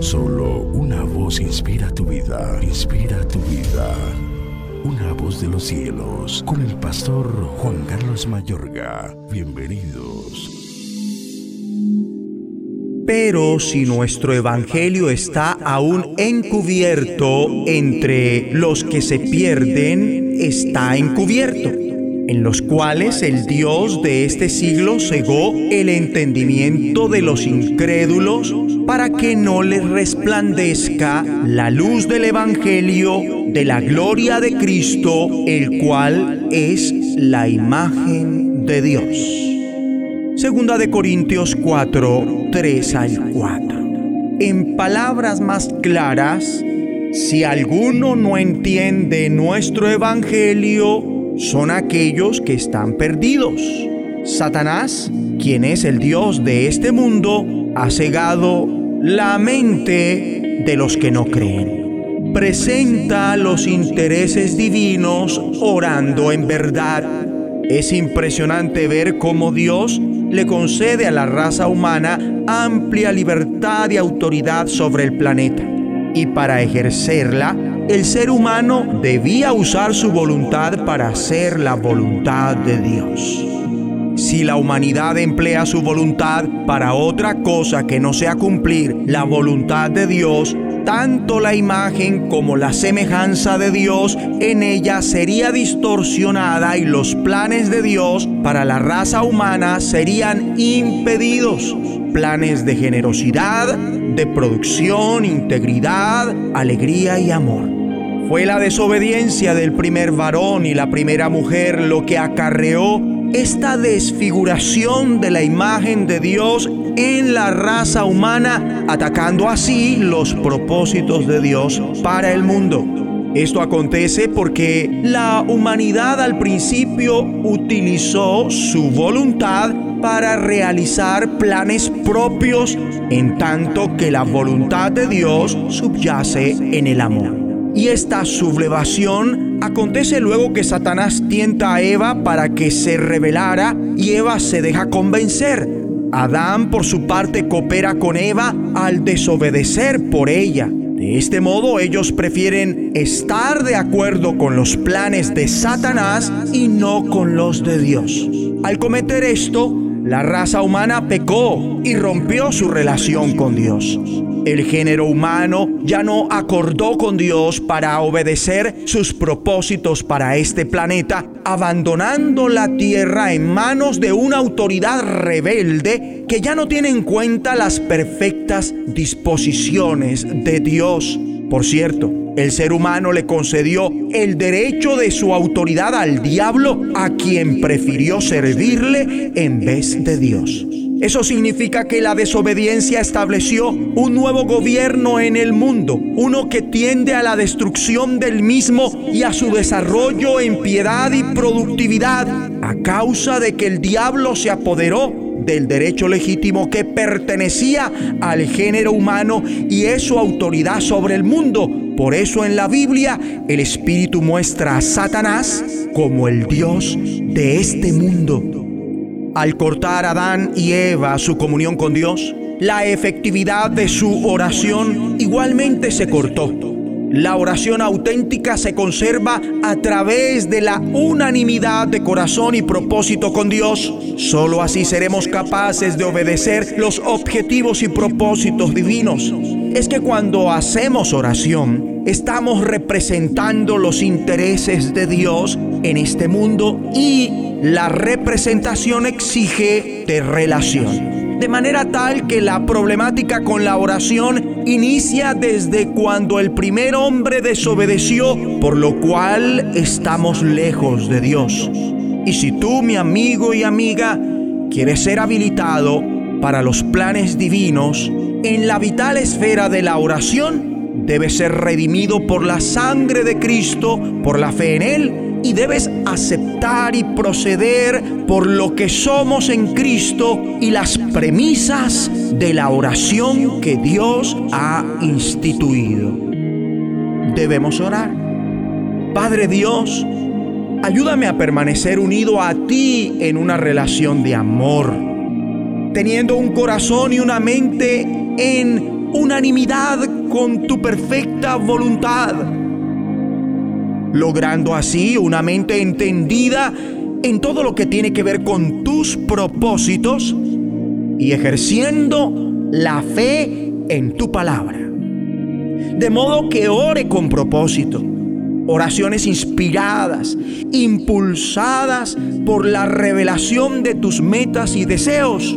Solo una voz inspira tu vida, inspira tu vida. Una voz de los cielos, con el pastor Juan Carlos Mayorga. Bienvenidos. Pero si nuestro evangelio está aún encubierto entre los que se pierden, está encubierto, en los cuales el Dios de este siglo cegó el entendimiento de los incrédulos para que no les resplandezca la luz del evangelio de la gloria de Cristo, el cual es la imagen de Dios. Segunda de Corintios 4, 3 al 4. En palabras más claras, si alguno no entiende nuestro evangelio, son aquellos que están perdidos. Satanás, quien es el Dios de este mundo, ha cegado la mente de los que no creen. Presenta los intereses divinos orando en verdad. Es impresionante ver cómo Dios le concede a la raza humana amplia libertad y autoridad sobre el planeta. Y para ejercerla, el ser humano debía usar su voluntad para hacer la voluntad de Dios. Si la humanidad emplea su voluntad para otra cosa que no sea cumplir la voluntad de Dios, tanto la imagen como la semejanza de Dios en ella sería distorsionada y los planes de Dios para la raza humana serían impedidos. Planes de generosidad, de producción, integridad, alegría y amor. Fue la desobediencia del primer varón y la primera mujer lo que acarreó esta desfiguración de la imagen de Dios en la raza humana, atacando así los propósitos de Dios para el mundo. Esto acontece porque la humanidad al principio utilizó su voluntad para realizar planes propios, en tanto que la voluntad de Dios subyace en el amor. Y esta sublevación acontece luego que Satanás tienta a Eva para que se rebelara y Eva se deja convencer. Adán por su parte coopera con Eva al desobedecer por ella. De este modo ellos prefieren estar de acuerdo con los planes de Satanás y no con los de Dios. Al cometer esto, la raza humana pecó y rompió su relación con Dios. El género humano ya no acordó con Dios para obedecer sus propósitos para este planeta, abandonando la tierra en manos de una autoridad rebelde que ya no tiene en cuenta las perfectas disposiciones de Dios. Por cierto, el ser humano le concedió el derecho de su autoridad al diablo, a quien prefirió servirle en vez de Dios. Eso significa que la desobediencia estableció un nuevo gobierno en el mundo, uno que tiende a la destrucción del mismo y a su desarrollo en piedad y productividad, a causa de que el diablo se apoderó del derecho legítimo que pertenecía al género humano y es su autoridad sobre el mundo. Por eso en la Biblia el Espíritu muestra a Satanás como el Dios de este mundo. Al cortar Adán y Eva su comunión con Dios, la efectividad de su oración igualmente se cortó. La oración auténtica se conserva a través de la unanimidad de corazón y propósito con Dios. Solo así seremos capaces de obedecer los objetivos y propósitos divinos. Es que cuando hacemos oración, estamos representando los intereses de Dios en este mundo y la representación exige de relación de manera tal que la problemática con la oración inicia desde cuando el primer hombre desobedeció, por lo cual estamos lejos de Dios. Y si tú, mi amigo y amiga, quieres ser habilitado para los planes divinos, en la vital esfera de la oración, debes ser redimido por la sangre de Cristo, por la fe en Él y debes aceptar y proceder por lo que somos en Cristo y las premisas de la oración que Dios ha instituido. Debemos orar. Padre Dios, ayúdame a permanecer unido a ti en una relación de amor, teniendo un corazón y una mente en unanimidad con tu perfecta voluntad, logrando así una mente entendida en todo lo que tiene que ver con tus propósitos y ejerciendo la fe en tu palabra. De modo que ore con propósito. Oraciones inspiradas, impulsadas por la revelación de tus metas y deseos.